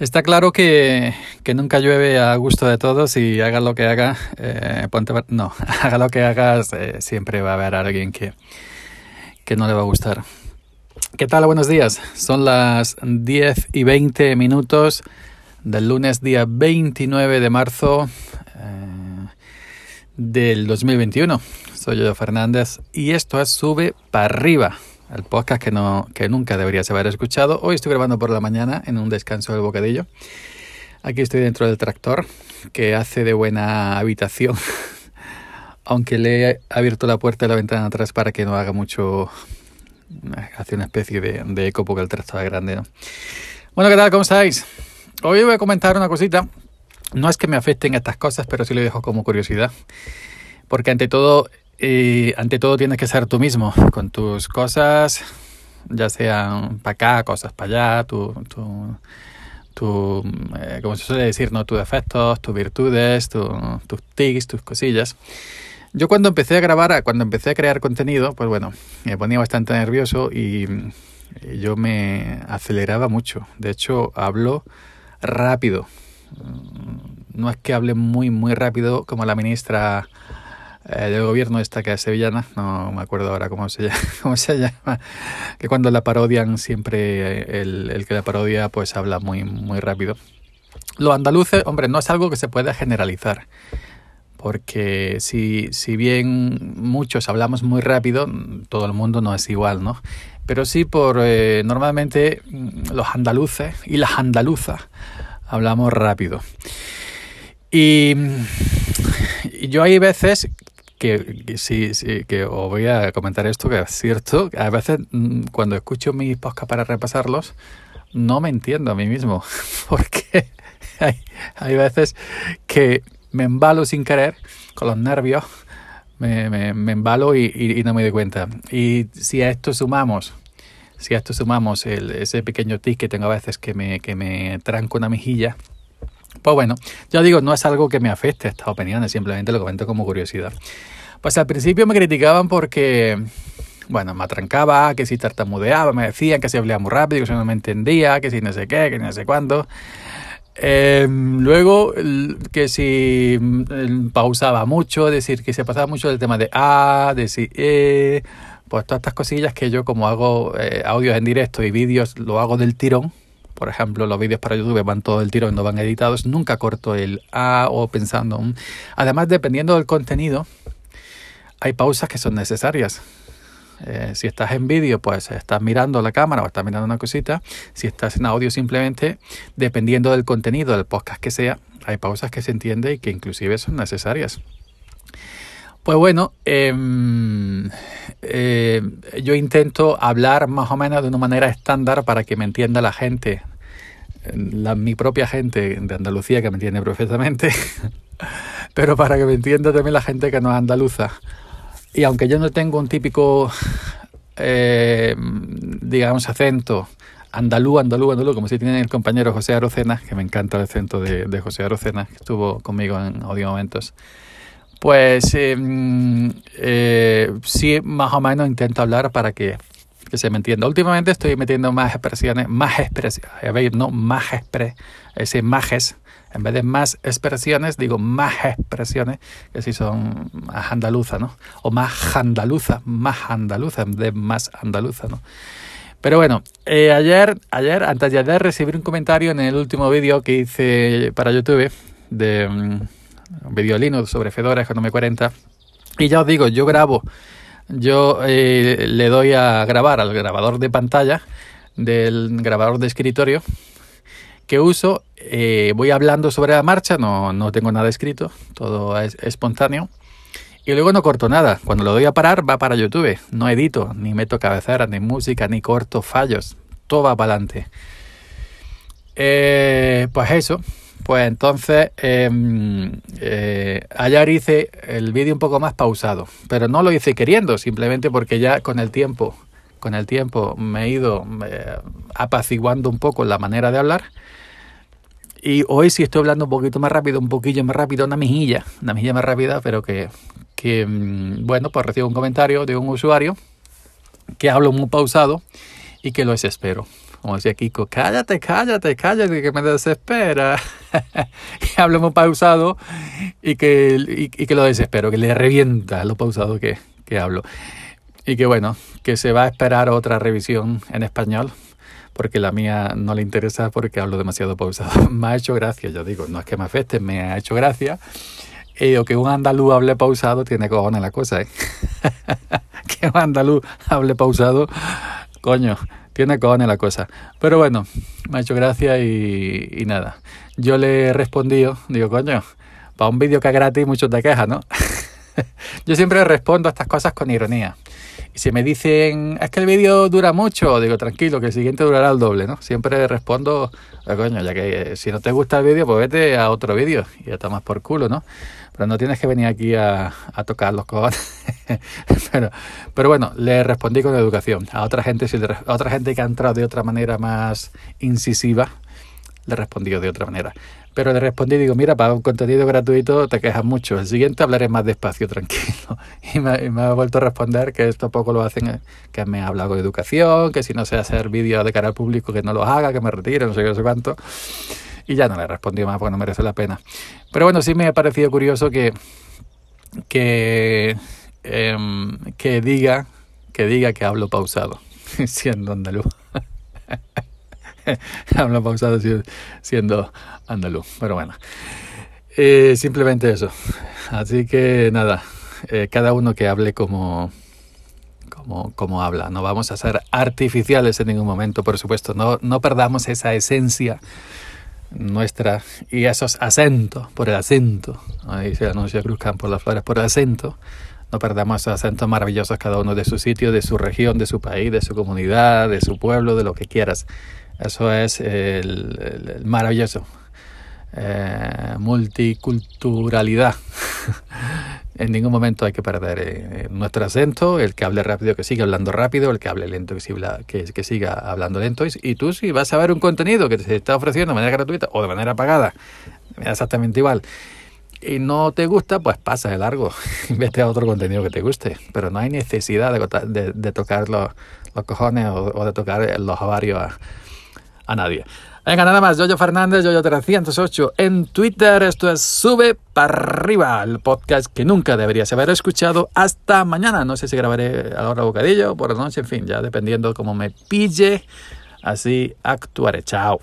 Está claro que, que, nunca llueve a gusto de todos y haga lo que haga, eh, no, haga lo que hagas, eh, siempre va a haber alguien que, que no le va a gustar. ¿Qué tal? Buenos días. Son las 10 y 20 minutos del lunes día 29 de marzo eh, del 2021. Soy yo Fernández y esto es Sube para arriba el podcast que, no, que nunca deberías haber escuchado. Hoy estoy grabando por la mañana en un descanso del bocadillo. Aquí estoy dentro del tractor que hace de buena habitación, aunque le he abierto la puerta y la ventana atrás para que no haga mucho, hace una especie de, eco porque el tractor es grande. ¿no? Bueno, ¿qué tal? ¿Cómo estáis? Hoy voy a comentar una cosita. No es que me afecten estas cosas, pero sí lo dejo como curiosidad. Porque ante todo y ante todo tienes que ser tú mismo con tus cosas, ya sean para acá, cosas para allá, tu, tu, tu eh, como se suele decir, ¿no? tus defectos, tus virtudes, tus tics, tus cosillas. Yo cuando empecé a grabar, cuando empecé a crear contenido, pues bueno, me ponía bastante nervioso y, y yo me aceleraba mucho. De hecho, hablo rápido. No es que hable muy, muy rápido como la ministra eh, del gobierno esta que es sevillana, no me acuerdo ahora cómo se llama, cómo se llama que cuando la parodian siempre el, el, que la parodia pues habla muy, muy rápido. Los andaluces, hombre, no es algo que se pueda generalizar, porque si, si bien muchos hablamos muy rápido, todo el mundo no es igual, ¿no? Pero sí por eh, normalmente mm, los andaluces y las andaluzas hablamos rápido. Y yo hay veces que, sí, sí, que os voy a comentar esto, que es cierto, a veces mm, cuando escucho mis podcasts para repasarlos, no me entiendo a mí mismo, porque hay, hay veces que me embalo sin querer, con los nervios, me, me, embalo y, no me doy cuenta. Y si a esto sumamos, si a esto sumamos el, ese pequeño tic que tengo a veces que me, que me tranco una mejilla, pues bueno, ya digo, no es algo que me afecte estas opiniones, simplemente lo comento como curiosidad. Pues al principio me criticaban porque, bueno, me atrancaba, que si tartamudeaba, me decían que si hablaba muy rápido, que si no me entendía, que si no sé qué, que no sé cuándo. Eh, luego, que si pausaba mucho, decir que se pasaba mucho del tema de A, de si E, pues todas estas cosillas que yo como hago eh, audios en directo y vídeos lo hago del tirón, por ejemplo, los vídeos para YouTube van todo el tiro y no van editados. Nunca corto el A o pensando. Además, dependiendo del contenido, hay pausas que son necesarias. Eh, si estás en vídeo, pues estás mirando la cámara o estás mirando una cosita. Si estás en audio, simplemente, dependiendo del contenido del podcast que sea, hay pausas que se entiende y que inclusive son necesarias. Pues bueno, eh, eh, yo intento hablar más o menos de una manera estándar para que me entienda la gente, la, mi propia gente de Andalucía que me entiende perfectamente, pero para que me entienda también la gente que no es andaluza. Y aunque yo no tengo un típico, eh, digamos, acento andalú, andalú, andalú, como si tiene el compañero José Arocena, que me encanta el acento de, de José Arocena, que estuvo conmigo en audio momentos pues eh, eh, sí, más o menos intento hablar para que, que, se me entienda. Últimamente estoy metiendo más expresiones, más expresiones, a ver, no más expre, ese majes, en vez de más expresiones, digo más expresiones, que si son más andaluza, ¿no? O más andaluza, más andaluza, en vez de más andaluza, ¿no? Pero bueno, eh, ayer, ayer, antes de ayer, recibí un comentario en el último vídeo que hice para YouTube de vídeo Linux sobre Fedora Economy 40. Y ya os digo, yo grabo, yo eh, le doy a grabar al grabador de pantalla del grabador de escritorio que uso. Eh, voy hablando sobre la marcha, no, no tengo nada escrito, todo es espontáneo. Y luego no corto nada. Cuando lo doy a parar, va para YouTube. No edito, ni meto cabeceras, ni música, ni corto fallos. Todo va para adelante. Eh, pues eso. Pues entonces, eh, eh, ayer hice el vídeo un poco más pausado, pero no lo hice queriendo, simplemente porque ya con el tiempo, con el tiempo me he ido apaciguando un poco la manera de hablar. Y hoy sí estoy hablando un poquito más rápido, un poquillo más rápido, una mejilla, una mejilla más rápida, pero que, que mm, bueno, pues recibo un comentario de un usuario que hablo muy pausado y que lo desespero. Como decía Kiko, cállate, cállate, cállate, que me desespera. que hablo muy pausado y que, y, que lo desespero, que le revienta lo pausado que, que hablo. Y que bueno, que se va a esperar otra revisión en español, porque la mía no le interesa porque hablo demasiado pausado. me ha hecho gracia, yo digo, no es que me afecte, me ha hecho gracia. Y que un andaluz hable pausado tiene cojones la cosa, ¿eh? que un andaluz hable pausado, coño, tiene cojones la cosa. Pero bueno, me ha hecho gracia y, nada. Yo le he respondido, digo, coño, para un vídeo que es gratis muchos te quejas, ¿no? Yo siempre respondo a estas cosas con ironía. Y si me dicen, es que el vídeo dura mucho, digo, tranquilo, que el siguiente durará el doble, ¿no? Siempre respondo, ah, coño, ya que si no te gusta el vídeo, pues vete a otro vídeo y ya más por culo, ¿no? Pero no tienes que venir aquí a, a tocar los cojones. pero, pero bueno, le respondí con educación. A otra gente, si a otra gente que ha entrado de otra manera más incisiva, le respondí de otra manera. Pero le respondí, digo, mira, para un contenido gratuito te quejas mucho. El siguiente hablaré más despacio, tranquilo. Y me, ha vuelto a responder que esto poco lo hacen, eh, que me ha hablado de educación, que si no sé hacer vídeos de cara al público, que no los haga, que me retire, no sé qué, no sé cuánto. Y ya no le respondí más porque no merece la pena. Pero bueno, sí me ha parecido curioso que, que, em, que diga que diga que hablo pausado, siendo andaluz. hablo pausado siendo andaluz. Pero bueno, eh, simplemente eso. Así que nada, eh, cada uno que hable como, como, como habla. No vamos a ser artificiales en ningún momento, por supuesto. No, no perdamos esa esencia nuestra y esos acentos, por el acento, ahí se anuncia Cruz por las flores, por el acento, no perdamos esos acentos maravillosos cada uno de su sitio, de su región, de su país, de su comunidad, de su pueblo, de lo que quieras. Eso es el, maravilloso. Eh, multiculturalidad. En ningún momento hay que perder eh, nuestro acento, el que hable rápido que siga hablando rápido, el que hable lento que siga, que, siga hablando lento. Y, tú si vas a ver un contenido que te está ofreciendo de manera gratuita o de manera pagada, exactamente igual, y no te gusta, pues pasa de largo vete a otro contenido que te guste. Pero no hay necesidad de, tocar los, cojones o, de tocar los ovarios a nadie. Venga, nada más, Yoyo Fernández, Yoyo308 en Twitter. Esto es Sube para arriba, el podcast que nunca deberías haber escuchado. Hasta mañana. No sé si grabaré a la hora bocadillo, por la noche, en fin, ya dependiendo cómo me pille. Así actuaré. Chao.